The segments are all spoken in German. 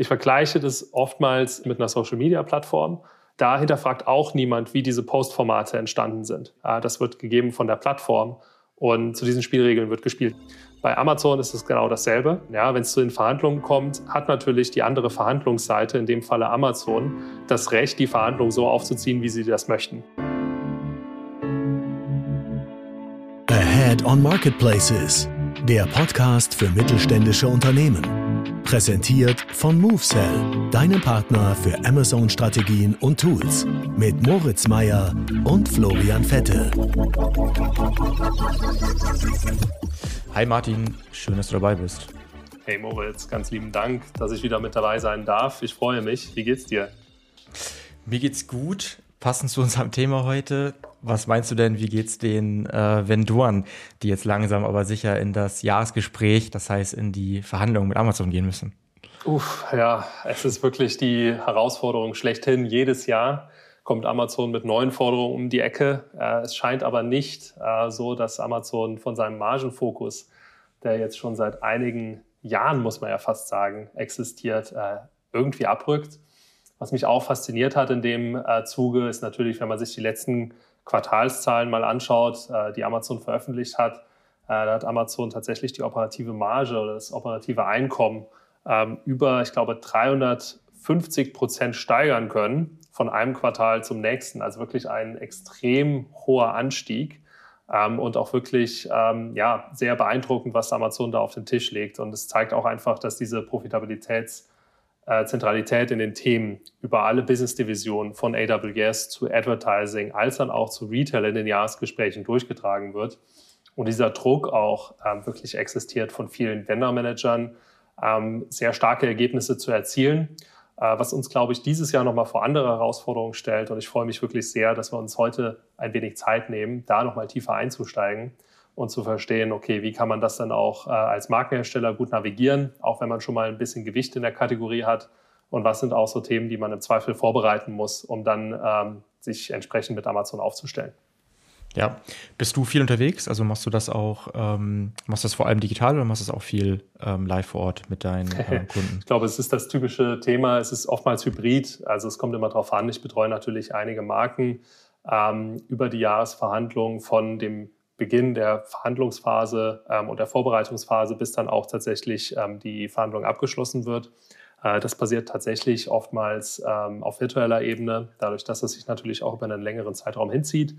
Ich vergleiche das oftmals mit einer Social-Media-Plattform. Da hinterfragt auch niemand, wie diese Postformate entstanden sind. Das wird gegeben von der Plattform und zu diesen Spielregeln wird gespielt. Bei Amazon ist es genau dasselbe. Ja, wenn es zu den Verhandlungen kommt, hat natürlich die andere Verhandlungsseite, in dem Falle Amazon, das Recht, die Verhandlungen so aufzuziehen, wie sie das möchten. Ahead on Marketplaces, der Podcast für mittelständische Unternehmen. Präsentiert von MoveSell, deinem Partner für Amazon-Strategien und Tools. Mit Moritz Meyer und Florian Vettel. Hi Martin, schön, dass du dabei bist. Hey Moritz, ganz lieben Dank, dass ich wieder mit dabei sein darf. Ich freue mich. Wie geht's dir? Mir geht's gut. Passend zu unserem Thema heute. Was meinst du denn, wie geht's den äh, Vendoren, die jetzt langsam aber sicher in das Jahresgespräch, das heißt in die Verhandlungen mit Amazon gehen müssen? Uff, ja, es ist wirklich die Herausforderung schlechthin. Jedes Jahr kommt Amazon mit neuen Forderungen um die Ecke. Äh, es scheint aber nicht äh, so, dass Amazon von seinem Margenfokus, der jetzt schon seit einigen Jahren, muss man ja fast sagen, existiert, äh, irgendwie abrückt. Was mich auch fasziniert hat in dem äh, Zuge, ist natürlich, wenn man sich die letzten Quartalszahlen mal anschaut, äh, die Amazon veröffentlicht hat, äh, da hat Amazon tatsächlich die operative Marge oder das operative Einkommen ähm, über, ich glaube, 350 Prozent steigern können von einem Quartal zum nächsten. Also wirklich ein extrem hoher Anstieg ähm, und auch wirklich ähm, ja, sehr beeindruckend, was Amazon da auf den Tisch legt. Und es zeigt auch einfach, dass diese Profitabilitäts- äh, Zentralität in den Themen über alle Business-Divisionen von AWS zu Advertising als dann auch zu Retail in den Jahresgesprächen durchgetragen wird. Und dieser Druck auch ähm, wirklich existiert von vielen Vendor-Managern, ähm, sehr starke Ergebnisse zu erzielen, äh, was uns, glaube ich, dieses Jahr nochmal vor andere Herausforderungen stellt. Und ich freue mich wirklich sehr, dass wir uns heute ein wenig Zeit nehmen, da nochmal tiefer einzusteigen und zu verstehen, okay, wie kann man das dann auch äh, als Markenhersteller gut navigieren, auch wenn man schon mal ein bisschen Gewicht in der Kategorie hat und was sind auch so Themen, die man im Zweifel vorbereiten muss, um dann ähm, sich entsprechend mit Amazon aufzustellen. Ja, bist du viel unterwegs? Also machst du das auch, ähm, machst du das vor allem digital oder machst du das auch viel ähm, live vor Ort mit deinen äh, Kunden? ich glaube, es ist das typische Thema. Es ist oftmals hybrid. Also es kommt immer darauf an. Ich betreue natürlich einige Marken ähm, über die Jahresverhandlungen von dem Beginn der Verhandlungsphase ähm, und der Vorbereitungsphase, bis dann auch tatsächlich ähm, die Verhandlung abgeschlossen wird. Äh, das passiert tatsächlich oftmals ähm, auf virtueller Ebene, dadurch, dass es sich natürlich auch über einen längeren Zeitraum hinzieht.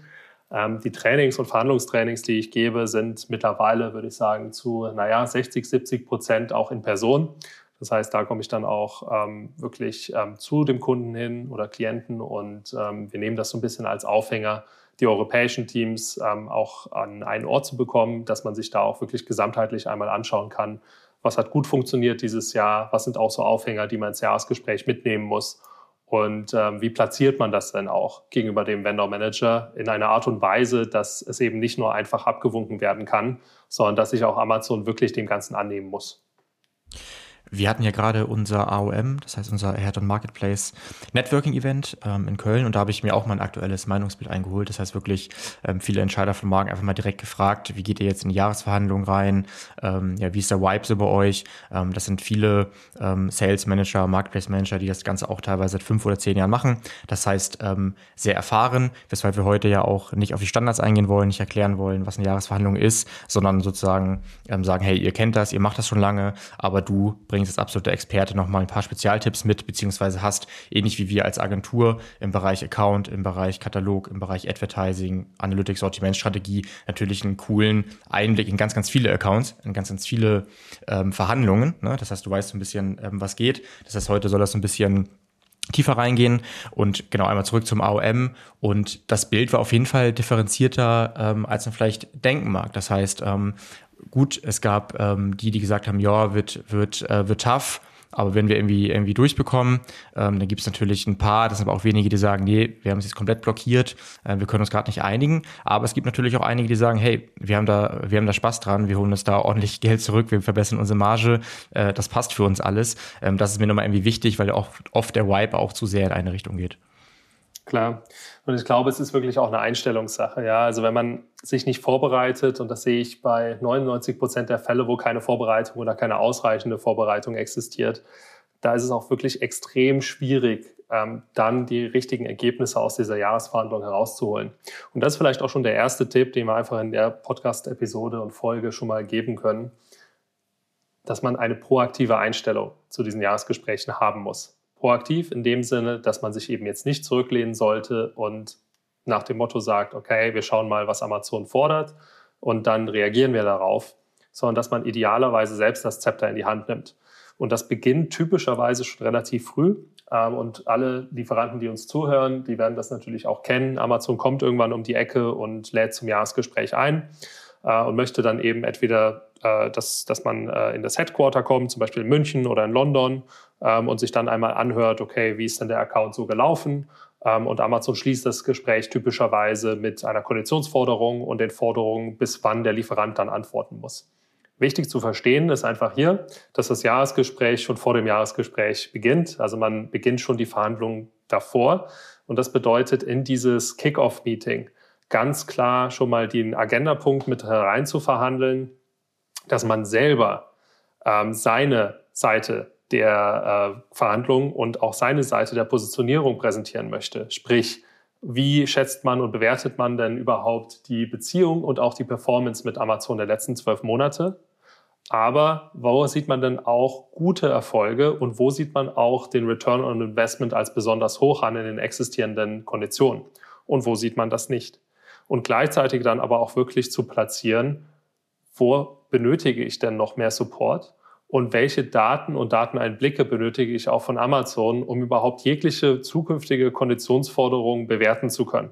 Ähm, die Trainings und Verhandlungstrainings, die ich gebe, sind mittlerweile, würde ich sagen, zu naja, 60, 70 Prozent auch in Person. Das heißt, da komme ich dann auch ähm, wirklich ähm, zu dem Kunden hin oder Klienten und wir nehmen das so ein bisschen als Aufhänger die europäischen Teams ähm, auch an einen Ort zu bekommen, dass man sich da auch wirklich gesamtheitlich einmal anschauen kann, was hat gut funktioniert dieses Jahr, was sind auch so Aufhänger, die man ins Jahresgespräch mitnehmen muss? Und ähm, wie platziert man das denn auch gegenüber dem Vendor Manager in einer Art und Weise, dass es eben nicht nur einfach abgewunken werden kann, sondern dass sich auch Amazon wirklich dem Ganzen annehmen muss. Wir hatten ja gerade unser AOM, das heißt unser Ahead on Marketplace Networking Event ähm, in Köln und da habe ich mir auch mal ein aktuelles Meinungsbild eingeholt. Das heißt wirklich ähm, viele Entscheider von Marken einfach mal direkt gefragt, wie geht ihr jetzt in die Jahresverhandlungen rein? Ähm, ja, wie ist der Vibe so bei euch? Ähm, das sind viele ähm, Sales Manager, Marketplace Manager, die das Ganze auch teilweise seit fünf oder zehn Jahren machen. Das heißt ähm, sehr erfahren, weshalb wir heute ja auch nicht auf die Standards eingehen wollen, nicht erklären wollen, was eine Jahresverhandlung ist, sondern sozusagen sagen, hey, ihr kennt das, ihr macht das schon lange, aber du bringst bringst als absoluter Experte nochmal ein paar Spezialtipps mit, beziehungsweise hast, ähnlich wie wir als Agentur im Bereich Account, im Bereich Katalog, im Bereich Advertising, Analytics, Sortimentstrategie, natürlich einen coolen Einblick in ganz, ganz viele Accounts, in ganz, ganz viele ähm, Verhandlungen. Ne? Das heißt, du weißt so ein bisschen, ähm, was geht. Das heißt, heute soll das ein bisschen tiefer reingehen und genau einmal zurück zum AOM und das Bild war auf jeden Fall differenzierter, ähm, als man vielleicht denken mag. Das heißt, ähm, gut, es gab ähm, die, die gesagt haben, ja, wird, wird, äh, wird tough. Aber wenn wir irgendwie, irgendwie durchbekommen, ähm, dann gibt es natürlich ein paar, das sind aber auch wenige, die sagen, nee, wir haben es jetzt komplett blockiert, äh, wir können uns gerade nicht einigen. Aber es gibt natürlich auch einige, die sagen, hey, wir haben da, wir haben da Spaß dran, wir holen uns da ordentlich Geld zurück, wir verbessern unsere Marge, äh, das passt für uns alles. Ähm, das ist mir nochmal irgendwie wichtig, weil oft, oft der Wipe auch zu sehr in eine Richtung geht. Klar. Und ich glaube, es ist wirklich auch eine Einstellungssache. Ja, also wenn man sich nicht vorbereitet, und das sehe ich bei 99 Prozent der Fälle, wo keine Vorbereitung oder keine ausreichende Vorbereitung existiert, da ist es auch wirklich extrem schwierig, ähm, dann die richtigen Ergebnisse aus dieser Jahresverhandlung herauszuholen. Und das ist vielleicht auch schon der erste Tipp, den wir einfach in der Podcast-Episode und Folge schon mal geben können, dass man eine proaktive Einstellung zu diesen Jahresgesprächen haben muss. Proaktiv in dem Sinne, dass man sich eben jetzt nicht zurücklehnen sollte und nach dem Motto sagt, okay, wir schauen mal, was Amazon fordert und dann reagieren wir darauf, sondern dass man idealerweise selbst das Zepter in die Hand nimmt. Und das beginnt typischerweise schon relativ früh. Ähm, und alle Lieferanten, die uns zuhören, die werden das natürlich auch kennen. Amazon kommt irgendwann um die Ecke und lädt zum Jahresgespräch ein äh, und möchte dann eben entweder, äh, dass, dass man äh, in das Headquarter kommt, zum Beispiel in München oder in London, ähm, und sich dann einmal anhört, okay, wie ist denn der Account so gelaufen? Ähm, und Amazon schließt das Gespräch typischerweise mit einer Konditionsforderung und den Forderungen, bis wann der Lieferant dann antworten muss. Wichtig zu verstehen ist einfach hier, dass das Jahresgespräch schon vor dem Jahresgespräch beginnt. Also man beginnt schon die Verhandlungen davor. Und das bedeutet, in dieses Kick-off-Meeting ganz klar schon mal den Agendapunkt mit herein zu verhandeln, dass man selber ähm, seine Seite der äh, Verhandlungen und auch seine Seite der Positionierung präsentieren möchte. Sprich, wie schätzt man und bewertet man denn überhaupt die Beziehung und auch die Performance mit Amazon der letzten zwölf Monate? Aber wo sieht man denn auch gute Erfolge und wo sieht man auch den Return on Investment als besonders hoch an in den existierenden Konditionen? Und wo sieht man das nicht? Und gleichzeitig dann aber auch wirklich zu platzieren, wo benötige ich denn noch mehr Support? Und welche Daten und Dateneinblicke benötige ich auch von Amazon, um überhaupt jegliche zukünftige Konditionsforderungen bewerten zu können?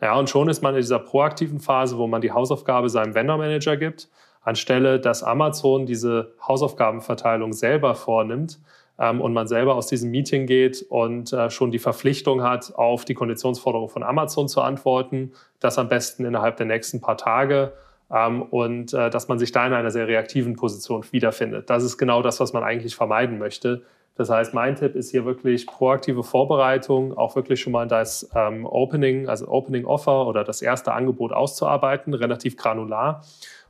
Ja, und schon ist man in dieser proaktiven Phase, wo man die Hausaufgabe seinem Vendor Manager gibt, anstelle dass Amazon diese Hausaufgabenverteilung selber vornimmt ähm, und man selber aus diesem Meeting geht und äh, schon die Verpflichtung hat, auf die Konditionsforderung von Amazon zu antworten, das am besten innerhalb der nächsten paar Tage und äh, dass man sich da in einer sehr reaktiven Position wiederfindet. Das ist genau das, was man eigentlich vermeiden möchte. Das heißt, mein Tipp ist hier wirklich proaktive Vorbereitung, auch wirklich schon mal das ähm, Opening, also Opening Offer oder das erste Angebot auszuarbeiten, relativ granular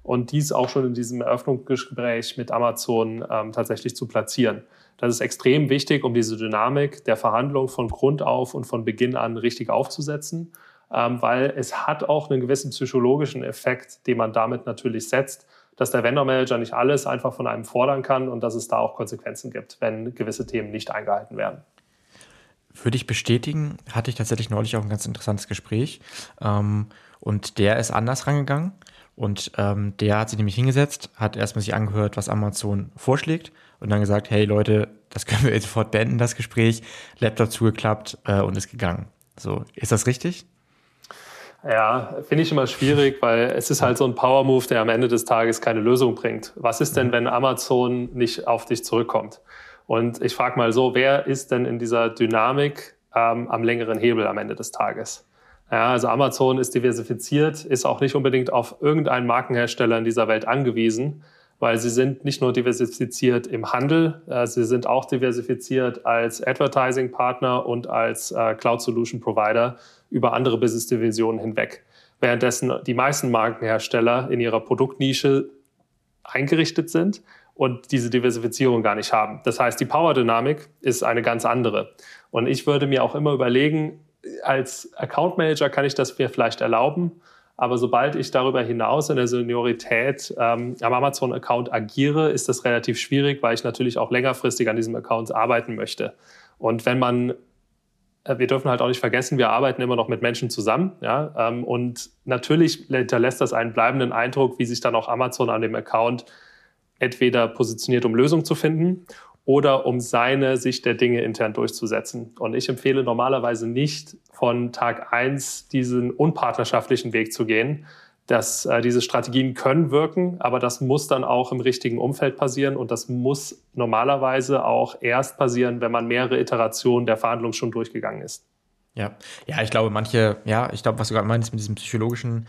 und dies auch schon in diesem Eröffnungsgespräch mit Amazon ähm, tatsächlich zu platzieren. Das ist extrem wichtig, um diese Dynamik der Verhandlung von Grund auf und von Beginn an richtig aufzusetzen, ähm, weil es hat auch einen gewissen psychologischen Effekt, den man damit natürlich setzt, dass der Vendor Manager nicht alles einfach von einem fordern kann und dass es da auch Konsequenzen gibt, wenn gewisse Themen nicht eingehalten werden. Würde ich bestätigen, hatte ich tatsächlich neulich auch ein ganz interessantes Gespräch. Ähm, und der ist anders rangegangen. Und ähm, der hat sich nämlich hingesetzt, hat erstmal sich angehört, was Amazon vorschlägt und dann gesagt, hey Leute, das können wir jetzt sofort beenden, das Gespräch. Laptop zugeklappt äh, und ist gegangen. So, ist das richtig? Ja, finde ich immer schwierig, weil es ist halt so ein Power-Move, der am Ende des Tages keine Lösung bringt. Was ist denn, mhm. wenn Amazon nicht auf dich zurückkommt? Und ich frage mal so, wer ist denn in dieser Dynamik ähm, am längeren Hebel am Ende des Tages? Ja, also Amazon ist diversifiziert, ist auch nicht unbedingt auf irgendeinen Markenhersteller in dieser Welt angewiesen, weil sie sind nicht nur diversifiziert im Handel, äh, sie sind auch diversifiziert als Advertising-Partner und als äh, Cloud-Solution-Provider über andere Business-Divisionen hinweg. Währenddessen die meisten Markenhersteller in ihrer Produktnische eingerichtet sind und diese Diversifizierung gar nicht haben. Das heißt, die Power-Dynamik ist eine ganz andere. Und ich würde mir auch immer überlegen, als Account Manager kann ich das mir vielleicht erlauben, aber sobald ich darüber hinaus in der Seniorität ähm, am Amazon-Account agiere, ist das relativ schwierig, weil ich natürlich auch längerfristig an diesem Account arbeiten möchte. Und wenn man, wir dürfen halt auch nicht vergessen, wir arbeiten immer noch mit Menschen zusammen. Ja? Ähm, und natürlich hinterlässt das einen bleibenden Eindruck, wie sich dann auch Amazon an dem Account entweder positioniert, um Lösungen zu finden oder um seine Sicht der Dinge intern durchzusetzen. Und ich empfehle normalerweise nicht von Tag eins diesen unpartnerschaftlichen Weg zu gehen. Dass äh, diese Strategien können wirken, aber das muss dann auch im richtigen Umfeld passieren und das muss normalerweise auch erst passieren, wenn man mehrere Iterationen der Verhandlung schon durchgegangen ist. Ja, ja, ich glaube, manche, ja, ich glaube, was du gerade meinst mit diesem psychologischen,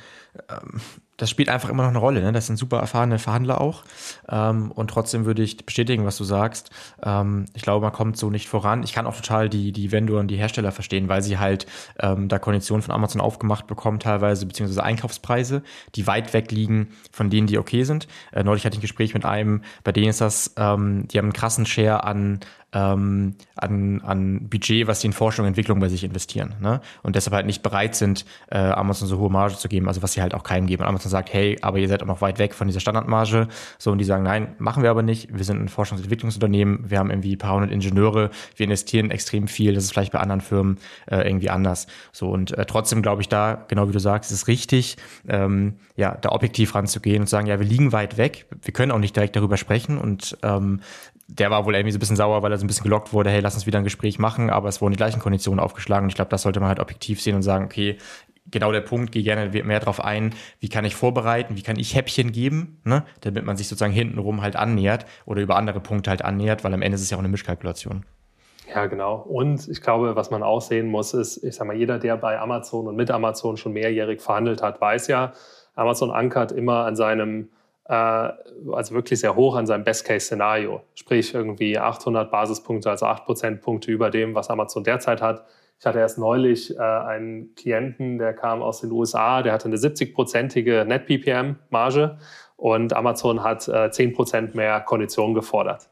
ähm, das spielt einfach immer noch eine Rolle. Ne? Das sind super erfahrene Verhandler auch. Ähm, und trotzdem würde ich bestätigen, was du sagst. Ähm, ich glaube, man kommt so nicht voran. Ich kann auch total die, die Vendor die Hersteller verstehen, weil sie halt ähm, da Konditionen von Amazon aufgemacht bekommen, teilweise, beziehungsweise Einkaufspreise, die weit weg liegen von denen, die okay sind. Äh, neulich hatte ich ein Gespräch mit einem, bei denen ist das, ähm, die haben einen krassen Share an ähm, an, an Budget, was sie in Forschung und Entwicklung bei sich investieren. Ne? Und deshalb halt nicht bereit sind, äh, Amazon so hohe Marge zu geben, also was sie halt auch keinem geben. Und Amazon sagt, hey, aber ihr seid auch noch weit weg von dieser Standardmarge. So, und die sagen, nein, machen wir aber nicht. Wir sind ein Forschungs- und Entwicklungsunternehmen, wir haben irgendwie ein paar hundert Ingenieure, wir investieren extrem viel. Das ist vielleicht bei anderen Firmen äh, irgendwie anders. So, und äh, trotzdem glaube ich da, genau wie du sagst, ist es richtig, ähm, ja, da objektiv ranzugehen und zu sagen, ja, wir liegen weit weg, wir können auch nicht direkt darüber sprechen und ähm, der war wohl irgendwie so ein bisschen sauer, weil er so ein bisschen gelockt wurde, hey, lass uns wieder ein Gespräch machen, aber es wurden die gleichen Konditionen aufgeschlagen. Und ich glaube, das sollte man halt objektiv sehen und sagen, okay, genau der Punkt, gehe gerne mehr darauf ein, wie kann ich vorbereiten, wie kann ich Häppchen geben, ne, damit man sich sozusagen hintenrum halt annähert oder über andere Punkte halt annähert, weil am Ende ist es ja auch eine Mischkalkulation. Ja, genau. Und ich glaube, was man auch sehen muss, ist, ich sag mal, jeder, der bei Amazon und mit Amazon schon mehrjährig verhandelt hat, weiß ja, Amazon ankert immer an seinem äh, also wirklich sehr hoch an seinem Best-Case-Szenario. Sprich irgendwie 800 Basispunkte, also 8 Prozentpunkte über dem, was Amazon derzeit hat. Ich hatte erst neulich äh, einen Klienten, der kam aus den USA, der hatte eine 70-prozentige Net-PPM-Marge und Amazon hat äh, 10 Prozent mehr Konditionen gefordert.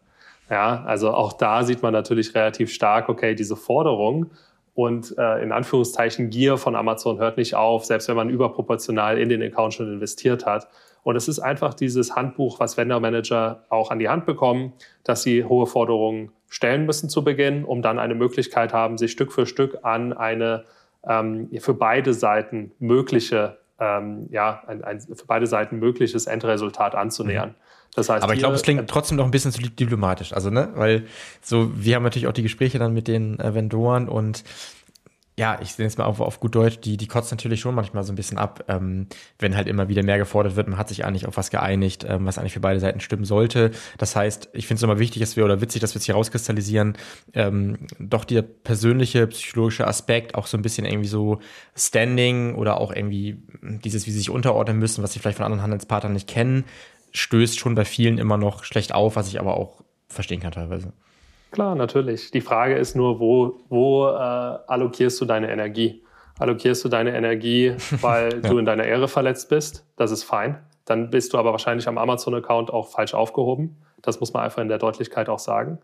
Ja, also auch da sieht man natürlich relativ stark, okay, diese Forderung und äh, in Anführungszeichen Gier von Amazon hört nicht auf, selbst wenn man überproportional in den Account schon investiert hat. Und es ist einfach dieses Handbuch, was Vendor Manager auch an die Hand bekommen, dass sie hohe Forderungen stellen müssen zu Beginn, um dann eine Möglichkeit haben, sich Stück für Stück an eine ähm, für beide Seiten mögliche, ähm, ja, ein, ein, für beide Seiten mögliches Endresultat anzunähern. Mhm. Das heißt, aber ich glaube, es klingt trotzdem noch ein bisschen zu diplomatisch. Also, ne, weil so, wir haben natürlich auch die Gespräche dann mit den äh, Vendoren und ja, ich sehe jetzt mal auf, auf gut Deutsch, die, die kotzt natürlich schon manchmal so ein bisschen ab, ähm, wenn halt immer wieder mehr gefordert wird. Man hat sich eigentlich auf was geeinigt, ähm, was eigentlich für beide Seiten stimmen sollte. Das heißt, ich finde es immer wichtig, dass wir, oder witzig, dass wir es hier rauskristallisieren, ähm, doch der persönliche, psychologische Aspekt, auch so ein bisschen irgendwie so Standing oder auch irgendwie dieses, wie sie sich unterordnen müssen, was sie vielleicht von anderen Handelspartnern nicht kennen, stößt schon bei vielen immer noch schlecht auf, was ich aber auch verstehen kann teilweise. Klar, natürlich. Die Frage ist nur, wo, wo äh, allokierst du deine Energie? Allokierst du deine Energie, weil ja. du in deiner Ehre verletzt bist? Das ist fein. Dann bist du aber wahrscheinlich am Amazon-Account auch falsch aufgehoben. Das muss man einfach in der Deutlichkeit auch sagen.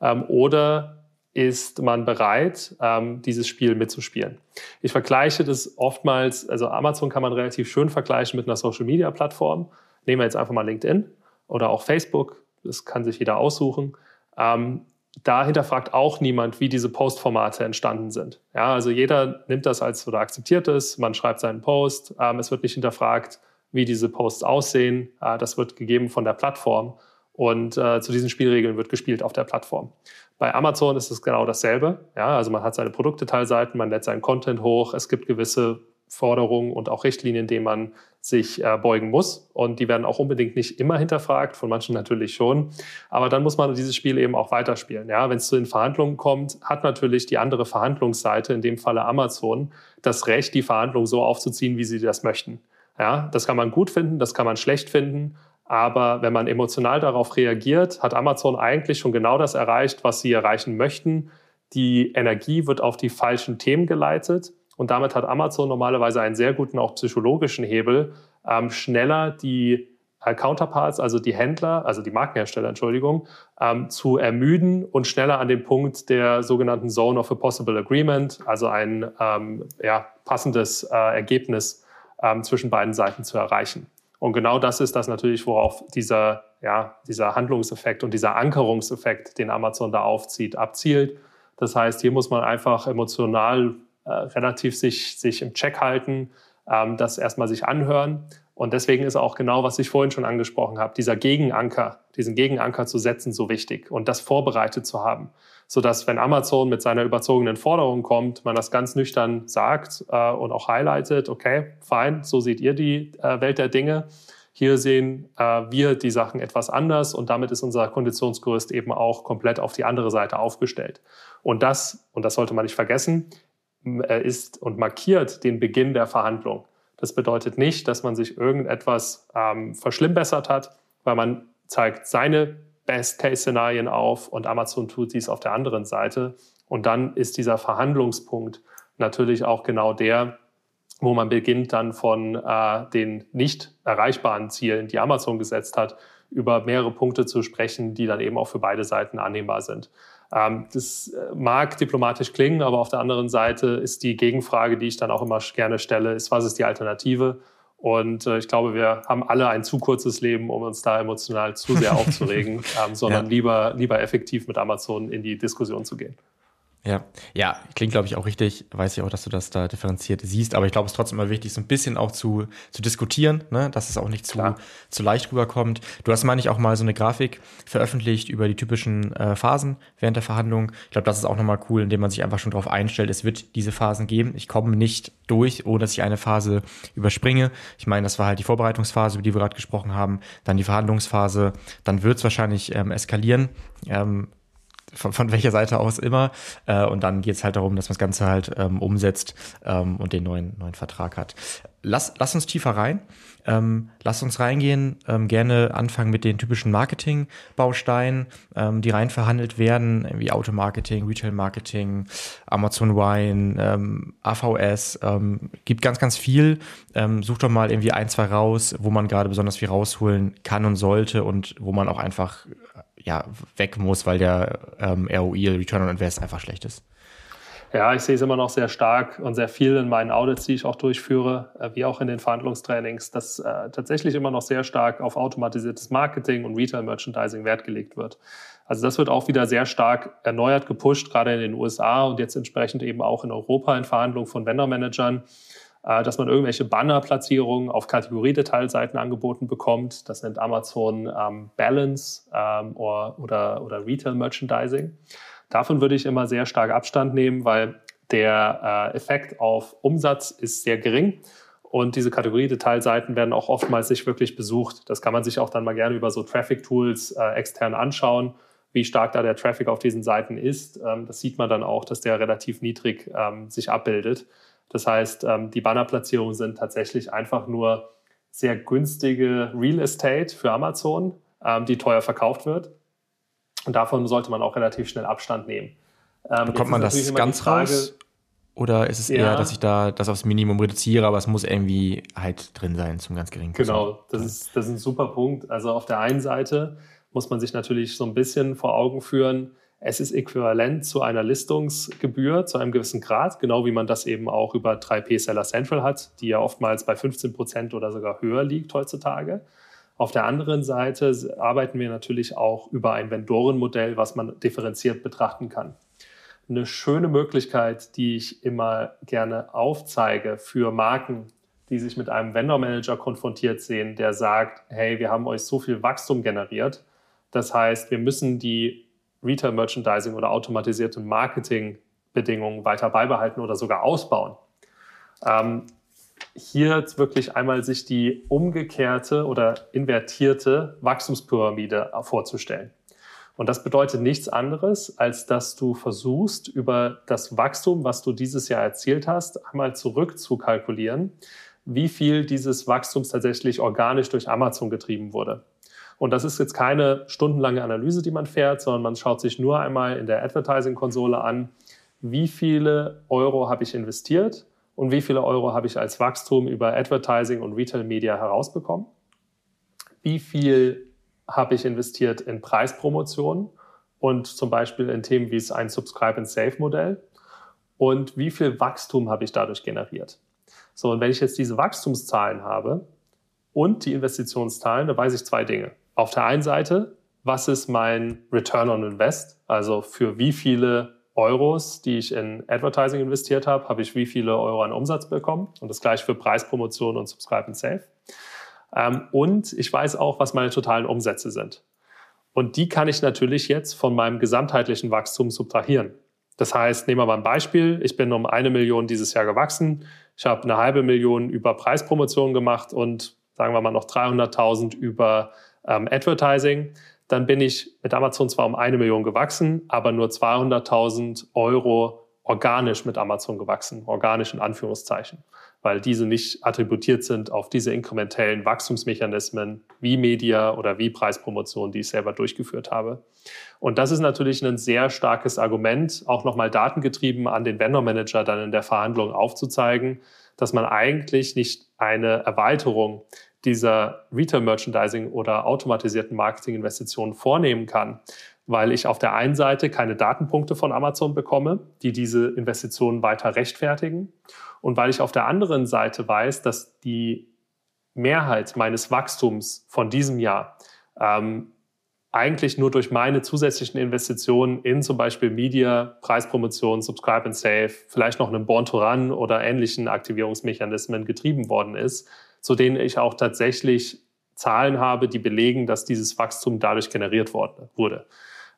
Ähm, oder ist man bereit, ähm, dieses Spiel mitzuspielen. Ich vergleiche das oftmals, also Amazon kann man relativ schön vergleichen mit einer Social-Media-Plattform. Nehmen wir jetzt einfach mal LinkedIn oder auch Facebook, das kann sich jeder aussuchen. Ähm, da hinterfragt auch niemand, wie diese Postformate entstanden sind. Ja, also jeder nimmt das als oder akzeptiert es, man schreibt seinen Post, ähm, es wird nicht hinterfragt, wie diese Posts aussehen, äh, das wird gegeben von der Plattform und äh, zu diesen Spielregeln wird gespielt auf der Plattform. Bei Amazon ist es genau dasselbe. Ja, also man hat seine Produktdetailseiten, man lädt seinen Content hoch, es gibt gewisse Forderungen und auch Richtlinien, denen man sich äh, beugen muss. Und die werden auch unbedingt nicht immer hinterfragt, von manchen natürlich schon. Aber dann muss man dieses Spiel eben auch weiterspielen. Ja, wenn es zu den Verhandlungen kommt, hat natürlich die andere Verhandlungsseite, in dem Falle Amazon, das Recht, die Verhandlungen so aufzuziehen, wie sie das möchten. Ja, das kann man gut finden, das kann man schlecht finden. Aber wenn man emotional darauf reagiert, hat Amazon eigentlich schon genau das erreicht, was sie erreichen möchten. Die Energie wird auf die falschen Themen geleitet und damit hat Amazon normalerweise einen sehr guten auch psychologischen Hebel, ähm, schneller die äh, Counterparts, also die Händler, also die Markenhersteller, Entschuldigung, ähm, zu ermüden und schneller an den Punkt der sogenannten Zone of a Possible Agreement, also ein ähm, ja, passendes äh, Ergebnis ähm, zwischen beiden Seiten zu erreichen. Und genau das ist das natürlich, worauf dieser, ja, dieser Handlungseffekt und dieser Ankerungseffekt, den Amazon da aufzieht, abzielt. Das heißt, hier muss man einfach emotional äh, relativ sich, sich im Check halten, ähm, das erstmal sich anhören. Und deswegen ist auch genau, was ich vorhin schon angesprochen habe, dieser Gegenanker, diesen Gegenanker zu setzen, so wichtig und das vorbereitet zu haben, sodass wenn Amazon mit seiner überzogenen Forderung kommt, man das ganz nüchtern sagt äh, und auch highlightet, okay, fein, so seht ihr die äh, Welt der Dinge. Hier sehen äh, wir die Sachen etwas anders und damit ist unser Konditionsgerüst eben auch komplett auf die andere Seite aufgestellt. Und das, und das sollte man nicht vergessen, ist und markiert den Beginn der Verhandlung. Das bedeutet nicht, dass man sich irgendetwas ähm, verschlimmbessert hat, weil man zeigt seine Best-Case-Szenarien auf und Amazon tut dies auf der anderen Seite. Und dann ist dieser Verhandlungspunkt natürlich auch genau der, wo man beginnt dann von äh, den nicht erreichbaren Zielen, die Amazon gesetzt hat, über mehrere Punkte zu sprechen, die dann eben auch für beide Seiten annehmbar sind. Ähm, das äh, mag diplomatisch klingen, aber auf der anderen Seite ist die Gegenfrage, die ich dann auch immer gerne stelle, ist, was ist die Alternative? Und äh, ich glaube, wir haben alle ein zu kurzes Leben, um uns da emotional zu sehr aufzuregen, ähm, sondern ja. lieber, lieber effektiv mit Amazon in die Diskussion zu gehen. Ja, ja, klingt glaube ich auch richtig. Weiß ich auch, dass du das da differenziert siehst, aber ich glaube, es ist trotzdem immer wichtig, so ein bisschen auch zu, zu diskutieren, ne? dass es auch nicht zu, zu leicht rüberkommt. Du hast, meine ich, auch mal so eine Grafik veröffentlicht über die typischen äh, Phasen während der Verhandlung. Ich glaube, das ist auch nochmal cool, indem man sich einfach schon darauf einstellt, es wird diese Phasen geben. Ich komme nicht durch, ohne dass ich eine Phase überspringe. Ich meine, das war halt die Vorbereitungsphase, über die wir gerade gesprochen haben, dann die Verhandlungsphase, dann wird es wahrscheinlich ähm, eskalieren. Ähm, von, von welcher Seite aus immer. Äh, und dann geht es halt darum, dass man das Ganze halt ähm, umsetzt ähm, und den neuen, neuen Vertrag hat. Lass, lass uns tiefer rein. Ähm, lass uns reingehen. Ähm, gerne anfangen mit den typischen Marketing-Bausteinen, ähm, die rein verhandelt werden, wie Automarketing, Retail-Marketing, Amazon Wine, ähm, AVS. Ähm, gibt ganz, ganz viel. Ähm, such doch mal irgendwie ein, zwei raus, wo man gerade besonders viel rausholen kann und sollte und wo man auch einfach ja, weg muss, weil der ähm, ROI, Return on Invest, einfach schlecht ist? Ja, ich sehe es immer noch sehr stark und sehr viel in meinen Audits, die ich auch durchführe, äh, wie auch in den Verhandlungstrainings, dass äh, tatsächlich immer noch sehr stark auf automatisiertes Marketing und Retail Merchandising Wert gelegt wird. Also das wird auch wieder sehr stark erneuert gepusht, gerade in den USA und jetzt entsprechend eben auch in Europa in Verhandlungen von Vendor-Managern. Äh, dass man irgendwelche Banner-Platzierungen auf Kategoriedetailseiten angeboten bekommt. Das nennt Amazon ähm, Balance ähm, oder, oder, oder Retail Merchandising. Davon würde ich immer sehr stark Abstand nehmen, weil der äh, Effekt auf Umsatz ist sehr gering. Und diese Kategoriedetailseiten werden auch oftmals nicht wirklich besucht. Das kann man sich auch dann mal gerne über so Traffic-Tools äh, extern anschauen, wie stark da der Traffic auf diesen Seiten ist. Ähm, das sieht man dann auch, dass der relativ niedrig ähm, sich abbildet. Das heißt, ähm, die Bannerplatzierungen sind tatsächlich einfach nur sehr günstige Real Estate für Amazon, ähm, die teuer verkauft wird. Und davon sollte man auch relativ schnell Abstand nehmen. Ähm, Bekommt man das ganz Frage, raus? Oder ist es ja, eher, dass ich da das aufs Minimum reduziere, aber es muss irgendwie halt drin sein zum ganz geringen Kurs? Genau, das ist, das ist ein super Punkt. Also auf der einen Seite muss man sich natürlich so ein bisschen vor Augen führen, es ist äquivalent zu einer Listungsgebühr zu einem gewissen Grad, genau wie man das eben auch über 3P Seller Central hat, die ja oftmals bei 15 Prozent oder sogar höher liegt heutzutage. Auf der anderen Seite arbeiten wir natürlich auch über ein Vendorenmodell, was man differenziert betrachten kann. Eine schöne Möglichkeit, die ich immer gerne aufzeige für Marken, die sich mit einem Vendor Manager konfrontiert sehen, der sagt, hey, wir haben euch so viel Wachstum generiert. Das heißt, wir müssen die Retail Merchandising oder automatisierte Marketingbedingungen weiter beibehalten oder sogar ausbauen. Ähm, hier wirklich einmal sich die umgekehrte oder invertierte Wachstumspyramide vorzustellen. Und das bedeutet nichts anderes, als dass du versuchst, über das Wachstum, was du dieses Jahr erzielt hast, einmal zurückzukalkulieren, wie viel dieses Wachstums tatsächlich organisch durch Amazon getrieben wurde. Und das ist jetzt keine stundenlange Analyse, die man fährt, sondern man schaut sich nur einmal in der Advertising-Konsole an, wie viele Euro habe ich investiert und wie viele Euro habe ich als Wachstum über Advertising und Retail Media herausbekommen. Wie viel habe ich investiert in Preispromotion und zum Beispiel in Themen wie ein Subscribe and Save Modell und wie viel Wachstum habe ich dadurch generiert. So, und wenn ich jetzt diese Wachstumszahlen habe und die Investitionszahlen, da weiß ich zwei Dinge auf der einen Seite, was ist mein Return on Invest? Also für wie viele Euros, die ich in Advertising investiert habe, habe ich wie viele Euro an Umsatz bekommen? Und das gleiche für Preispromotion und Subscribe and Save. Ähm, und ich weiß auch, was meine totalen Umsätze sind. Und die kann ich natürlich jetzt von meinem gesamtheitlichen Wachstum subtrahieren. Das heißt, nehmen wir mal ein Beispiel. Ich bin um eine Million dieses Jahr gewachsen. Ich habe eine halbe Million über Preispromotion gemacht und sagen wir mal noch 300.000 über ähm, Advertising, dann bin ich mit Amazon zwar um eine Million gewachsen, aber nur 200.000 Euro organisch mit Amazon gewachsen, organisch in Anführungszeichen, weil diese nicht attributiert sind auf diese inkrementellen Wachstumsmechanismen wie Media oder wie Preispromotion, die ich selber durchgeführt habe. Und das ist natürlich ein sehr starkes Argument, auch nochmal datengetrieben an den Vendor Manager dann in der Verhandlung aufzuzeigen, dass man eigentlich nicht eine Erweiterung dieser Retail Merchandising oder automatisierten Marketinginvestitionen vornehmen kann, weil ich auf der einen Seite keine Datenpunkte von Amazon bekomme, die diese Investitionen weiter rechtfertigen. Und weil ich auf der anderen Seite weiß, dass die Mehrheit meines Wachstums von diesem Jahr ähm, eigentlich nur durch meine zusätzlichen Investitionen in zum Beispiel Media, Preispromotion, Subscribe and Save, vielleicht noch einem Born to Run oder ähnlichen Aktivierungsmechanismen getrieben worden ist, zu denen ich auch tatsächlich Zahlen habe, die belegen, dass dieses Wachstum dadurch generiert wurde.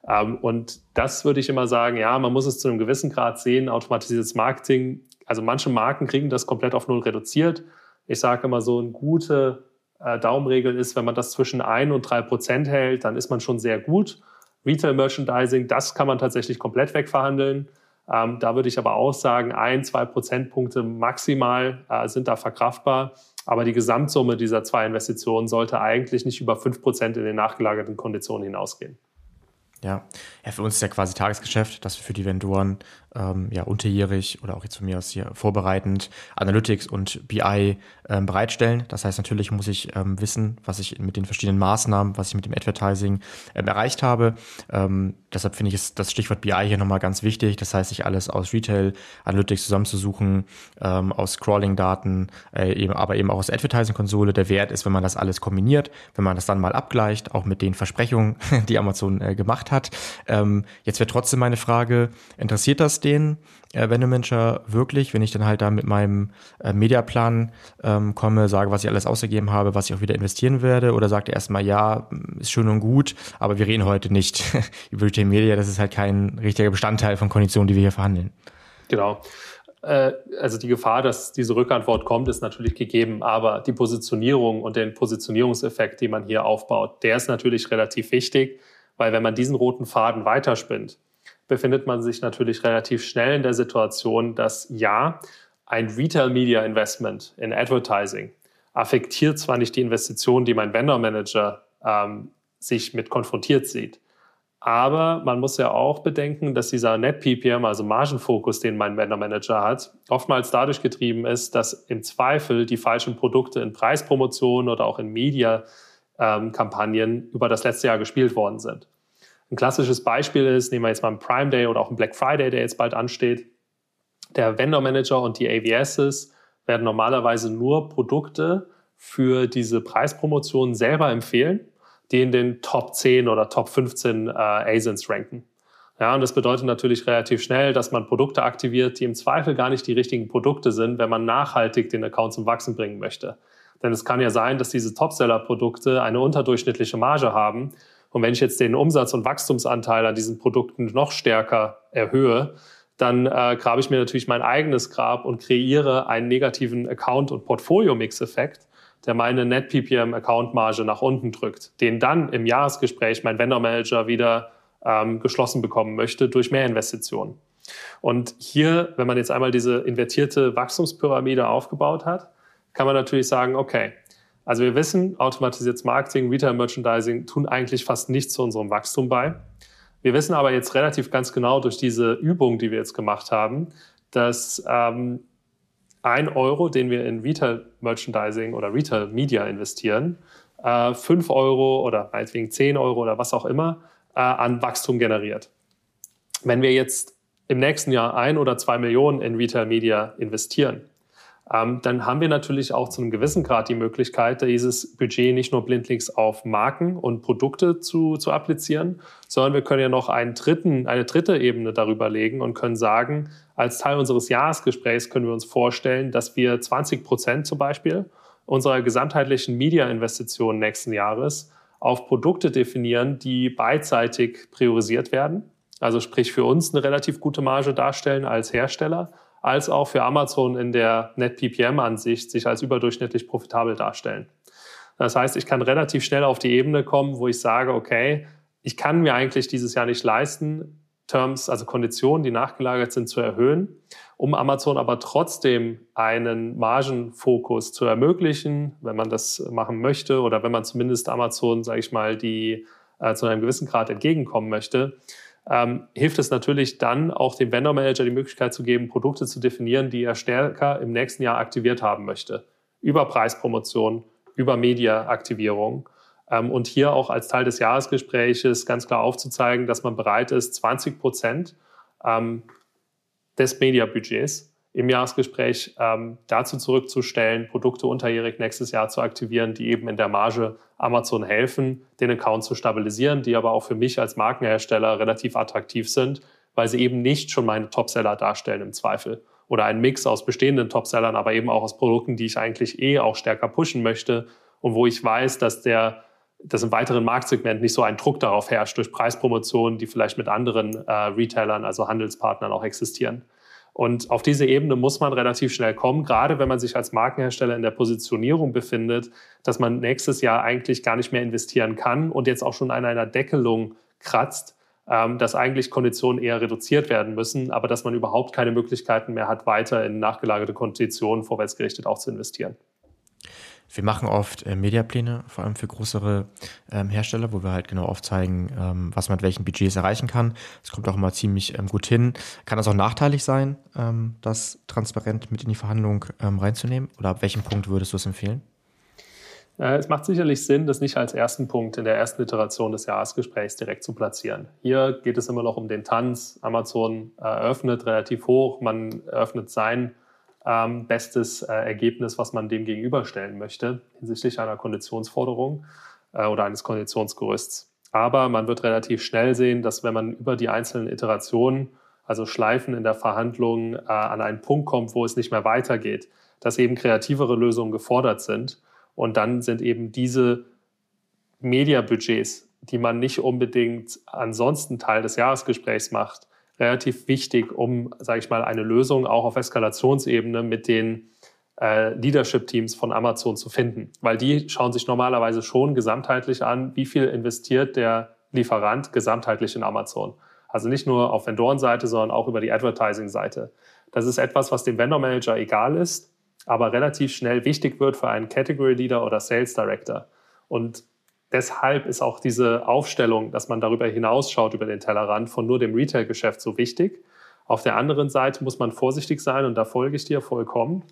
Ähm, und das würde ich immer sagen, ja, man muss es zu einem gewissen Grad sehen, automatisiertes Marketing. Also manche Marken kriegen das komplett auf Null reduziert. Ich sage immer so, eine gute äh, Daumenregel ist, wenn man das zwischen ein und drei Prozent hält, dann ist man schon sehr gut. Retail Merchandising, das kann man tatsächlich komplett wegverhandeln. Ähm, da würde ich aber auch sagen, ein, zwei Prozentpunkte maximal äh, sind da verkraftbar. Aber die Gesamtsumme dieser zwei Investitionen sollte eigentlich nicht über fünf Prozent in den nachgelagerten Konditionen hinausgehen. Ja. ja, für uns ist ja quasi Tagesgeschäft, dass wir für die Vendoren ähm, ja unterjährig oder auch jetzt von mir aus hier vorbereitend Analytics und BI ähm, bereitstellen. Das heißt, natürlich muss ich ähm, wissen, was ich mit den verschiedenen Maßnahmen, was ich mit dem Advertising ähm, erreicht habe. Ähm, deshalb finde ich es, das Stichwort BI hier nochmal ganz wichtig. Das heißt, sich alles aus Retail Analytics zusammenzusuchen, ähm, aus Scrolling-Daten, äh, eben, aber eben auch aus Advertising-Konsole. Der Wert ist, wenn man das alles kombiniert, wenn man das dann mal abgleicht, auch mit den Versprechungen, die Amazon äh, gemacht hat. Jetzt wäre trotzdem meine Frage, interessiert das den äh, Vendor wirklich, wenn ich dann halt da mit meinem äh, Mediaplan ähm, komme, sage, was ich alles ausgegeben habe, was ich auch wieder investieren werde? Oder sagt er erstmal, ja, ist schön und gut, aber wir reden heute nicht über Retail Media, das ist halt kein richtiger Bestandteil von Konditionen, die wir hier verhandeln. Genau. Äh, also die Gefahr, dass diese Rückantwort kommt, ist natürlich gegeben, aber die Positionierung und den Positionierungseffekt, den man hier aufbaut, der ist natürlich relativ wichtig, weil wenn man diesen roten Faden weiterspinnt, befindet man sich natürlich relativ schnell in der Situation, dass ja, ein Retail Media Investment in Advertising affektiert zwar nicht die Investition, die mein Vendor Manager ähm, sich mit konfrontiert sieht, aber man muss ja auch bedenken, dass dieser Net PPM, also Margenfokus, den mein Vendor Manager hat, oftmals dadurch getrieben ist, dass im Zweifel die falschen Produkte in Preispromotionen oder auch in Media-Kampagnen ähm, über das letzte Jahr gespielt worden sind. Ein klassisches Beispiel ist, nehmen wir jetzt mal einen Prime Day oder auch einen Black Friday, der jetzt bald ansteht. Der Vendor Manager und die AVSs werden normalerweise nur Produkte für diese Preispromotionen selber empfehlen, die in den Top 10 oder Top 15 äh, ASINs ranken. Ja, und das bedeutet natürlich relativ schnell, dass man Produkte aktiviert, die im Zweifel gar nicht die richtigen Produkte sind, wenn man nachhaltig den Account zum Wachsen bringen möchte. Denn es kann ja sein, dass diese Topseller-Produkte eine unterdurchschnittliche Marge haben und wenn ich jetzt den Umsatz- und Wachstumsanteil an diesen Produkten noch stärker erhöhe, dann äh, grabe ich mir natürlich mein eigenes Grab und kreiere einen negativen Account- und Portfolio-Mix-Effekt, der meine Net-PPM-Account-Marge nach unten drückt, den dann im Jahresgespräch mein Vendor-Manager wieder ähm, geschlossen bekommen möchte durch mehr Investitionen. Und hier, wenn man jetzt einmal diese invertierte Wachstumspyramide aufgebaut hat, kann man natürlich sagen, okay, also wir wissen, automatisiertes Marketing, Retail Merchandising tun eigentlich fast nichts zu unserem Wachstum bei. Wir wissen aber jetzt relativ ganz genau durch diese Übung, die wir jetzt gemacht haben, dass ähm, ein Euro, den wir in Retail Merchandising oder Retail Media investieren, äh, fünf Euro oder meinetwegen zehn Euro oder was auch immer äh, an Wachstum generiert. Wenn wir jetzt im nächsten Jahr ein oder zwei Millionen in Retail Media investieren, dann haben wir natürlich auch zu einem gewissen Grad die Möglichkeit, dieses Budget nicht nur blindlings auf Marken und Produkte zu, zu applizieren, sondern wir können ja noch einen dritten, eine dritte Ebene darüber legen und können sagen, als Teil unseres Jahresgesprächs können wir uns vorstellen, dass wir 20 Prozent zum Beispiel unserer gesamtheitlichen Media-Investitionen nächsten Jahres auf Produkte definieren, die beidseitig priorisiert werden. Also sprich für uns eine relativ gute Marge darstellen als Hersteller, als auch für Amazon in der Net-PPM-Ansicht sich als überdurchschnittlich profitabel darstellen. Das heißt, ich kann relativ schnell auf die Ebene kommen, wo ich sage, okay, ich kann mir eigentlich dieses Jahr nicht leisten, Terms, also Konditionen, die nachgelagert sind, zu erhöhen, um Amazon aber trotzdem einen Margenfokus zu ermöglichen, wenn man das machen möchte oder wenn man zumindest Amazon, sage ich mal, die äh, zu einem gewissen Grad entgegenkommen möchte, ähm, hilft es natürlich dann auch dem Vendor Manager die Möglichkeit zu geben, Produkte zu definieren, die er stärker im nächsten Jahr aktiviert haben möchte. Über Preispromotion, über Media-Aktivierung ähm, und hier auch als Teil des Jahresgespräches ganz klar aufzuzeigen, dass man bereit ist, 20 Prozent ähm, des Mediabudgets im Jahresgespräch ähm, dazu zurückzustellen, Produkte unterjährig nächstes Jahr zu aktivieren, die eben in der Marge Amazon helfen, den Account zu stabilisieren, die aber auch für mich als Markenhersteller relativ attraktiv sind, weil sie eben nicht schon meine Topseller darstellen im Zweifel. Oder ein Mix aus bestehenden Topsellern, aber eben auch aus Produkten, die ich eigentlich eh auch stärker pushen möchte und wo ich weiß, dass der dass im weiteren Marktsegment nicht so ein Druck darauf herrscht durch Preispromotionen, die vielleicht mit anderen äh, Retailern, also Handelspartnern auch existieren. Und auf diese Ebene muss man relativ schnell kommen, gerade wenn man sich als Markenhersteller in der Positionierung befindet, dass man nächstes Jahr eigentlich gar nicht mehr investieren kann und jetzt auch schon an einer Deckelung kratzt, ähm, dass eigentlich Konditionen eher reduziert werden müssen, aber dass man überhaupt keine Möglichkeiten mehr hat, weiter in nachgelagerte Konditionen vorwärtsgerichtet auch zu investieren. Wir machen oft äh, Mediapläne, vor allem für größere ähm, Hersteller, wo wir halt genau aufzeigen, ähm, was man mit welchen Budgets erreichen kann. Es kommt auch immer ziemlich ähm, gut hin. Kann das auch nachteilig sein, ähm, das transparent mit in die Verhandlung ähm, reinzunehmen? Oder ab welchem Punkt würdest du es empfehlen? Äh, es macht sicherlich Sinn, das nicht als ersten Punkt in der ersten Iteration des Jahresgesprächs direkt zu platzieren. Hier geht es immer noch um den Tanz. Amazon äh, eröffnet relativ hoch, man eröffnet sein ähm, bestes äh, Ergebnis, was man dem gegenüberstellen möchte hinsichtlich einer Konditionsforderung äh, oder eines Konditionsgerüsts. Aber man wird relativ schnell sehen, dass wenn man über die einzelnen Iterationen, also Schleifen in der Verhandlung, äh, an einen Punkt kommt, wo es nicht mehr weitergeht, dass eben kreativere Lösungen gefordert sind. Und dann sind eben diese Mediabudgets, die man nicht unbedingt ansonsten Teil des Jahresgesprächs macht, relativ wichtig, um, sage ich mal, eine Lösung auch auf Eskalationsebene mit den äh, Leadership-Teams von Amazon zu finden. Weil die schauen sich normalerweise schon gesamtheitlich an, wie viel investiert der Lieferant gesamtheitlich in Amazon. Also nicht nur auf Vendorenseite, sondern auch über die Advertising-Seite. Das ist etwas, was dem Vendor Manager egal ist, aber relativ schnell wichtig wird für einen Category Leader oder Sales Director. Und deshalb ist auch diese Aufstellung, dass man darüber hinausschaut, über den Tellerrand von nur dem Retail-Geschäft so wichtig. Auf der anderen Seite muss man vorsichtig sein und da folge ich dir vollkommen,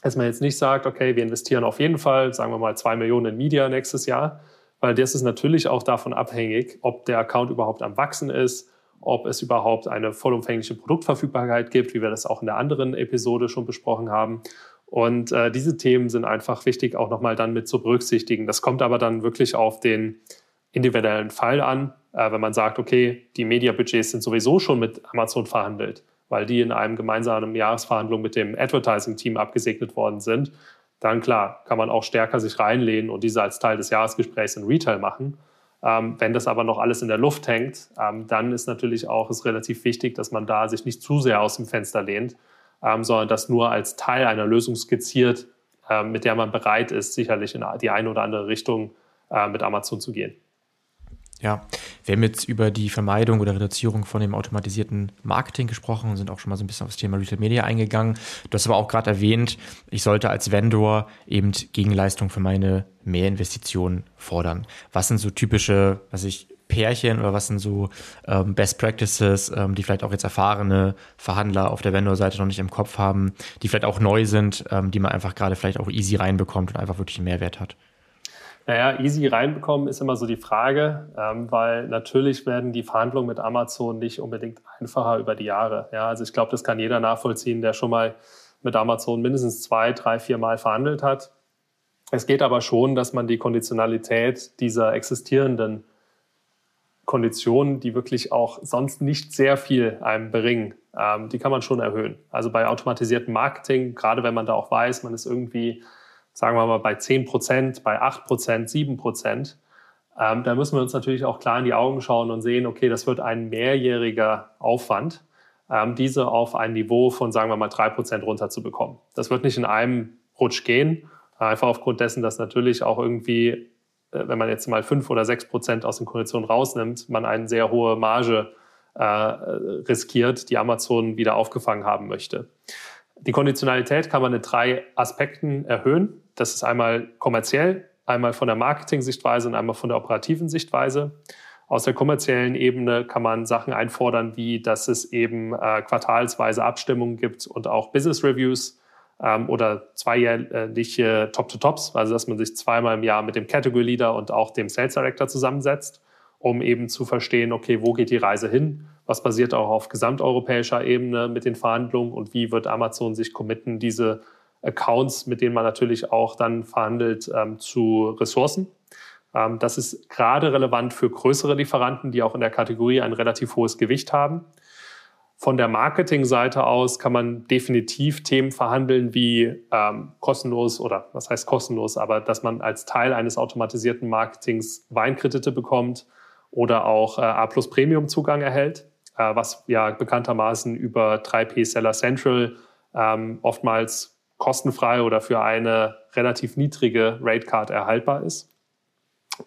dass man jetzt nicht sagt, okay, wir investieren auf jeden Fall, sagen wir mal, zwei Millionen in Media nächstes Jahr, weil das ist natürlich auch davon abhängig, ob der Account überhaupt am Wachsen ist, ob es überhaupt eine vollumfängliche Produktverfügbarkeit gibt, wie wir das auch in der anderen Episode schon besprochen haben. Und äh, diese Themen sind einfach wichtig, auch nochmal dann mit zu berücksichtigen. Das kommt aber dann wirklich auf den individuellen Fall an, äh, wenn man sagt, okay, die Media-Budgets sind sowieso schon mit Amazon verhandelt, weil die in einem gemeinsamen Jahresverhandlung mit dem Advertising-Team abgesegnet worden sind, dann klar, kann man auch stärker sich reinlehnen und diese als Teil des Jahresgesprächs in Retail machen. Ähm, wenn das aber noch alles in der Luft hängt, ähm, dann ist natürlich auch es relativ wichtig, dass man da sich nicht zu sehr aus dem Fenster lehnt, ähm, sondern das nur als Teil einer Lösung skizziert, äh, mit der man bereit ist, sicherlich in die eine oder andere Richtung äh, mit Amazon zu gehen. Ja, wir haben jetzt über die Vermeidung oder Reduzierung von dem automatisierten Marketing gesprochen und sind auch schon mal so ein bisschen auf das Thema Retail Media eingegangen. Du hast aber auch gerade erwähnt, ich sollte als Vendor eben Gegenleistung für meine Mehrinvestitionen fordern. Was sind so typische, was ich Pärchen oder was sind so ähm, Best Practices, ähm, die vielleicht auch jetzt erfahrene Verhandler auf der Vendor-Seite noch nicht im Kopf haben, die vielleicht auch neu sind, ähm, die man einfach gerade vielleicht auch easy reinbekommt und einfach wirklich einen Mehrwert hat? Naja, easy reinbekommen ist immer so die Frage, ähm, weil natürlich werden die Verhandlungen mit Amazon nicht unbedingt einfacher über die Jahre. Ja, also ich glaube, das kann jeder nachvollziehen, der schon mal mit Amazon mindestens zwei, drei, vier Mal verhandelt hat. Es geht aber schon, dass man die Konditionalität dieser existierenden Konditionen, die wirklich auch sonst nicht sehr viel einem bringen, ähm, die kann man schon erhöhen. Also bei automatisiertem Marketing, gerade wenn man da auch weiß, man ist irgendwie, sagen wir mal, bei 10 Prozent, bei 8 Prozent, 7 Prozent, ähm, da müssen wir uns natürlich auch klar in die Augen schauen und sehen, okay, das wird ein mehrjähriger Aufwand, ähm, diese auf ein Niveau von, sagen wir mal, 3 Prozent runterzubekommen. Das wird nicht in einem Rutsch gehen, einfach aufgrund dessen, dass natürlich auch irgendwie wenn man jetzt mal fünf oder sechs Prozent aus den Konditionen rausnimmt, man eine sehr hohe Marge äh, riskiert, die Amazon wieder aufgefangen haben möchte. Die Konditionalität kann man in drei Aspekten erhöhen. Das ist einmal kommerziell, einmal von der Marketing-Sichtweise und einmal von der operativen Sichtweise. Aus der kommerziellen Ebene kann man Sachen einfordern, wie dass es eben äh, quartalsweise Abstimmungen gibt und auch Business Reviews ähm, oder zweijährliche Top-to-Tops, also dass man sich zweimal im Jahr mit dem Category Leader und auch dem Sales Director zusammensetzt, um eben zu verstehen, okay, wo geht die Reise hin? Was basiert auch auf gesamteuropäischer Ebene mit den Verhandlungen und wie wird Amazon sich committen, diese Accounts, mit denen man natürlich auch dann verhandelt, ähm, zu Ressourcen. Ähm, das ist gerade relevant für größere Lieferanten, die auch in der Kategorie ein relativ hohes Gewicht haben. Von der Marketingseite aus kann man definitiv Themen verhandeln wie ähm, kostenlos oder was heißt kostenlos, aber dass man als Teil eines automatisierten Marketings Weinkredite bekommt oder auch äh, A plus Premium Zugang erhält, äh, was ja bekanntermaßen über 3P Seller Central ähm, oftmals kostenfrei oder für eine relativ niedrige Rate Card erhaltbar ist.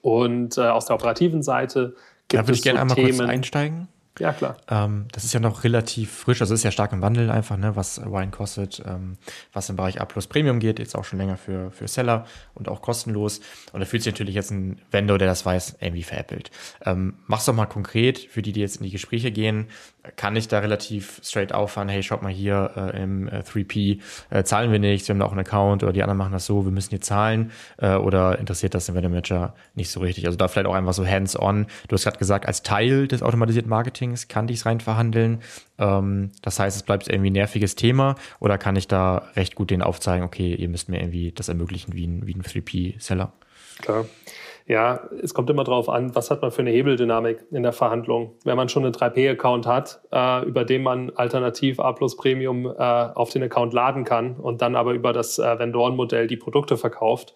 Und äh, aus der operativen Seite gibt da würde ich gerne so einmal Themen, kurz einsteigen. Ja, klar. Ähm, das ist ja noch relativ frisch, also ist ja stark im Wandel einfach, ne, was Wine kostet, ähm, was im Bereich A Plus Premium geht, jetzt auch schon länger für, für Seller und auch kostenlos. Und da fühlt sich natürlich jetzt ein Vendor, der das weiß, irgendwie veräppelt. Ähm, mach's doch mal konkret für die, die jetzt in die Gespräche gehen kann ich da relativ straight auffahren, hey, schaut mal hier äh, im äh, 3P äh, zahlen wir nichts, wir haben da auch einen Account oder die anderen machen das so, wir müssen hier zahlen äh, oder interessiert das den Manager nicht so richtig? Also da vielleicht auch einfach so hands-on. Du hast gerade gesagt, als Teil des automatisierten Marketings kann ich es rein verhandeln. Ähm, das heißt, es bleibt irgendwie ein nerviges Thema oder kann ich da recht gut denen aufzeigen, okay, ihr müsst mir irgendwie das ermöglichen wie ein, wie ein 3P-Seller? Klar. Ja, es kommt immer darauf an, was hat man für eine Hebeldynamik in der Verhandlung. Wenn man schon einen 3P-Account hat, äh, über den man alternativ A plus Premium äh, auf den Account laden kann und dann aber über das äh, Vendorenmodell die Produkte verkauft,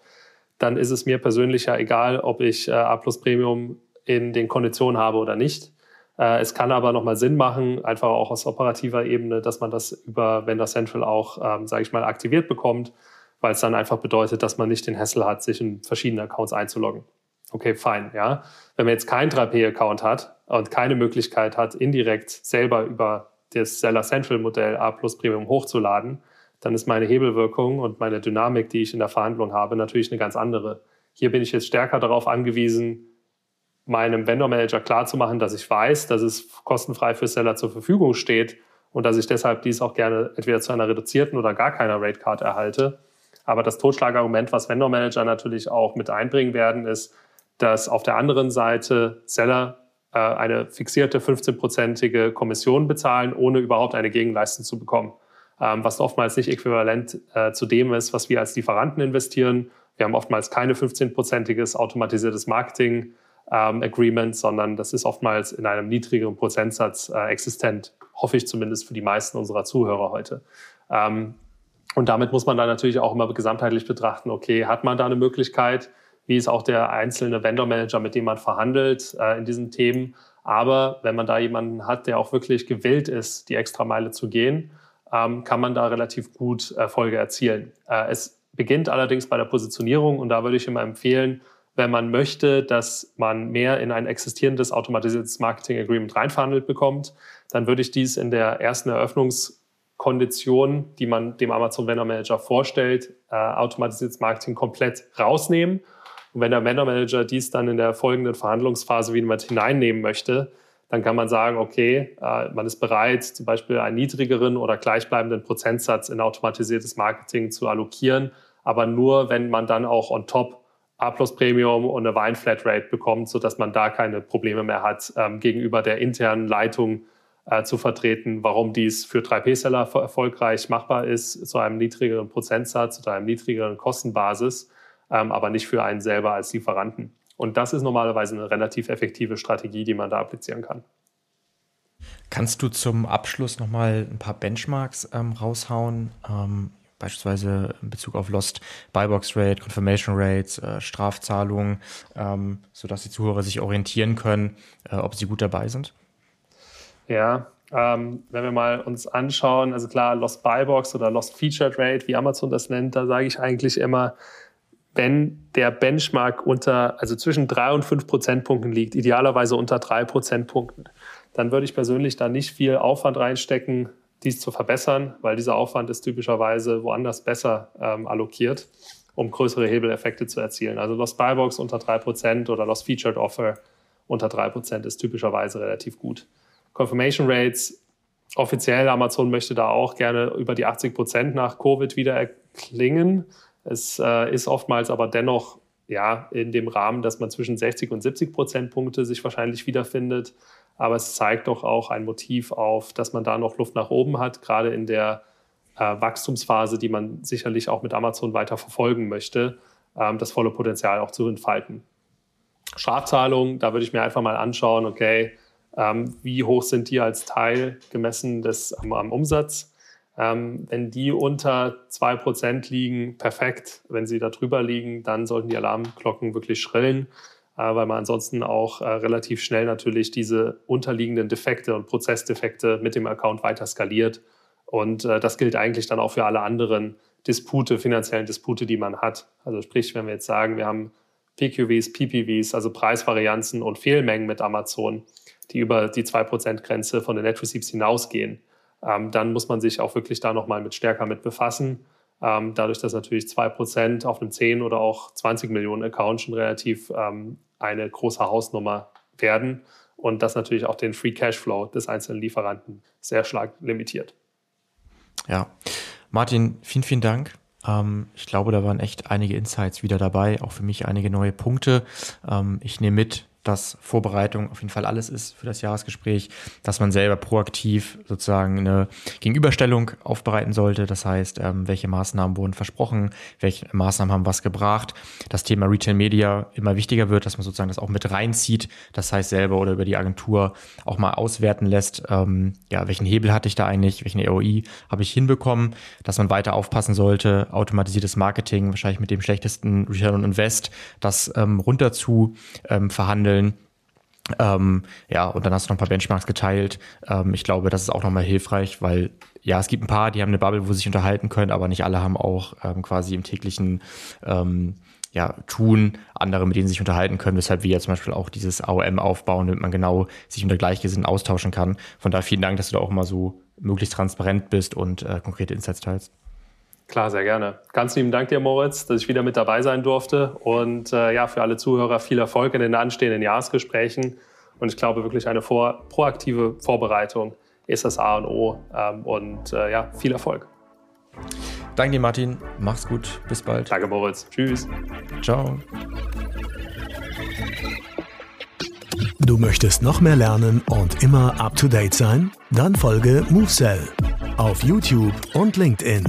dann ist es mir persönlich ja egal, ob ich äh, A plus Premium in den Konditionen habe oder nicht. Äh, es kann aber nochmal Sinn machen, einfach auch aus operativer Ebene, dass man das über Vendor Central auch, ähm, sage ich mal, aktiviert bekommt, weil es dann einfach bedeutet, dass man nicht den Hassel hat, sich in verschiedene Accounts einzuloggen. Okay, fein, ja. Wenn man jetzt keinen 3P-Account hat und keine Möglichkeit hat, indirekt selber über das Seller Central Modell A plus Premium hochzuladen, dann ist meine Hebelwirkung und meine Dynamik, die ich in der Verhandlung habe, natürlich eine ganz andere. Hier bin ich jetzt stärker darauf angewiesen, meinem Vendor Manager klarzumachen, dass ich weiß, dass es kostenfrei für Seller zur Verfügung steht und dass ich deshalb dies auch gerne entweder zu einer reduzierten oder gar keiner Rate Card erhalte. Aber das Totschlagargument, was Vendor Manager natürlich auch mit einbringen werden, ist, dass auf der anderen Seite Seller äh, eine fixierte 15-prozentige Kommission bezahlen, ohne überhaupt eine Gegenleistung zu bekommen. Ähm, was oftmals nicht äquivalent äh, zu dem ist, was wir als Lieferanten investieren. Wir haben oftmals keine 15-prozentiges automatisiertes Marketing ähm, Agreement, sondern das ist oftmals in einem niedrigeren Prozentsatz äh, existent, hoffe ich zumindest für die meisten unserer Zuhörer heute. Ähm, und damit muss man dann natürlich auch immer gesamtheitlich betrachten, okay, hat man da eine Möglichkeit, wie ist auch der einzelne Vendor-Manager, mit dem man verhandelt äh, in diesen Themen. Aber wenn man da jemanden hat, der auch wirklich gewillt ist, die extra Meile zu gehen, ähm, kann man da relativ gut Erfolge erzielen. Äh, es beginnt allerdings bei der Positionierung und da würde ich immer empfehlen, wenn man möchte, dass man mehr in ein existierendes automatisiertes Marketing Agreement reinverhandelt bekommt, dann würde ich dies in der ersten Eröffnungskondition, die man dem Amazon Vendor Manager vorstellt, äh, automatisiertes Marketing komplett rausnehmen. Und wenn der Vendor Manager dies dann in der folgenden Verhandlungsphase wieder mit hineinnehmen möchte, dann kann man sagen, okay, äh, man ist bereit, zum Beispiel einen niedrigeren oder gleichbleibenden Prozentsatz in automatisiertes Marketing zu allokieren, aber nur, wenn man dann auch on top A plus Premium und eine Wein Flatrate bekommt, sodass man da keine Probleme mehr hat, ähm, gegenüber der internen Leitung äh, zu vertreten, warum dies für 3P-Seller erfolgreich machbar ist, zu einem niedrigeren Prozentsatz oder einem niedrigeren Kostenbasis ähm, aber nicht für einen selber als Lieferanten. Und das ist normalerweise eine relativ effektive Strategie, die man da applizieren kann. Kannst du zum Abschluss nochmal ein paar Benchmarks ähm, raushauen? Ähm, beispielsweise in Bezug auf Lost Buybox Rate, Confirmation Rates, äh, Strafzahlungen, ähm, sodass die Zuhörer sich orientieren können, äh, ob sie gut dabei sind? Ja, ähm, wenn wir mal uns anschauen, also klar, Lost Buybox oder Lost Featured Rate, wie Amazon das nennt, da sage ich eigentlich immer, wenn der Benchmark unter, also zwischen drei und fünf Prozentpunkten liegt, idealerweise unter drei Prozentpunkten, dann würde ich persönlich da nicht viel Aufwand reinstecken, dies zu verbessern, weil dieser Aufwand ist typischerweise woanders besser ähm, allokiert, um größere Hebeleffekte zu erzielen. Also Lost Buybox unter drei Prozent oder Lost Featured Offer unter drei Prozent ist typischerweise relativ gut. Confirmation Rates, offiziell Amazon möchte da auch gerne über die 80 Prozent nach Covid wieder erklingen. Es äh, ist oftmals aber dennoch ja, in dem Rahmen, dass man zwischen 60 und 70 Prozentpunkte sich wahrscheinlich wiederfindet. Aber es zeigt doch auch ein Motiv auf, dass man da noch Luft nach oben hat, gerade in der äh, Wachstumsphase, die man sicherlich auch mit Amazon weiter verfolgen möchte, ähm, das volle Potenzial auch zu entfalten. Strafzahlungen, da würde ich mir einfach mal anschauen, okay, ähm, wie hoch sind die als Teil gemessen des, am, am Umsatz? Ähm, wenn die unter 2% liegen, perfekt. Wenn sie da drüber liegen, dann sollten die Alarmglocken wirklich schrillen, weil man ansonsten auch äh, relativ schnell natürlich diese unterliegenden Defekte und Prozessdefekte mit dem Account weiter skaliert. Und äh, das gilt eigentlich dann auch für alle anderen Dispute, finanziellen Dispute, die man hat. Also sprich, wenn wir jetzt sagen, wir haben PQVs, PPVs, also Preisvarianzen und Fehlmengen mit Amazon, die über die 2%-Grenze von den Net Receipts hinausgehen, ähm, dann muss man sich auch wirklich da nochmal mit stärker mit befassen. Ähm, dadurch, dass natürlich 2% auf einem 10 oder auch 20 Millionen Account schon relativ ähm, eine große Hausnummer werden und das natürlich auch den Free Cashflow des einzelnen Lieferanten sehr stark limitiert. Ja, Martin, vielen, vielen Dank. Ähm, ich glaube, da waren echt einige Insights wieder dabei, auch für mich einige neue Punkte. Ähm, ich nehme mit, dass Vorbereitung auf jeden Fall alles ist für das Jahresgespräch, dass man selber proaktiv sozusagen eine Gegenüberstellung aufbereiten sollte. Das heißt, ähm, welche Maßnahmen wurden versprochen, welche Maßnahmen haben was gebracht. Das Thema Retail Media immer wichtiger wird, dass man sozusagen das auch mit reinzieht. Das heißt, selber oder über die Agentur auch mal auswerten lässt, ähm, ja, welchen Hebel hatte ich da eigentlich, welchen ROI habe ich hinbekommen, dass man weiter aufpassen sollte, automatisiertes Marketing, wahrscheinlich mit dem schlechtesten Return on Invest, das ähm, runter zu ähm, verhandeln handeln. Ähm, ja, und dann hast du noch ein paar Benchmarks geteilt. Ähm, ich glaube, das ist auch nochmal hilfreich, weil ja, es gibt ein paar, die haben eine Bubble, wo sie sich unterhalten können, aber nicht alle haben auch ähm, quasi im täglichen ähm, ja, tun, andere, mit denen sie sich unterhalten können, weshalb wir ja zum Beispiel auch dieses AOM aufbauen, damit man genau sich unter Gleichgesinnten austauschen kann. Von daher vielen Dank, dass du da auch immer so möglichst transparent bist und äh, konkrete Insights teilst. Klar, sehr gerne. Ganz lieben Dank dir, Moritz, dass ich wieder mit dabei sein durfte. Und äh, ja, für alle Zuhörer viel Erfolg in den anstehenden Jahresgesprächen. Und ich glaube, wirklich eine vor, proaktive Vorbereitung ist das A und O. Ähm, und äh, ja, viel Erfolg. Danke dir, Martin. Mach's gut. Bis bald. Danke, Moritz. Tschüss. Ciao. Du möchtest noch mehr lernen und immer up to date sein? Dann folge MoveSell auf YouTube und LinkedIn.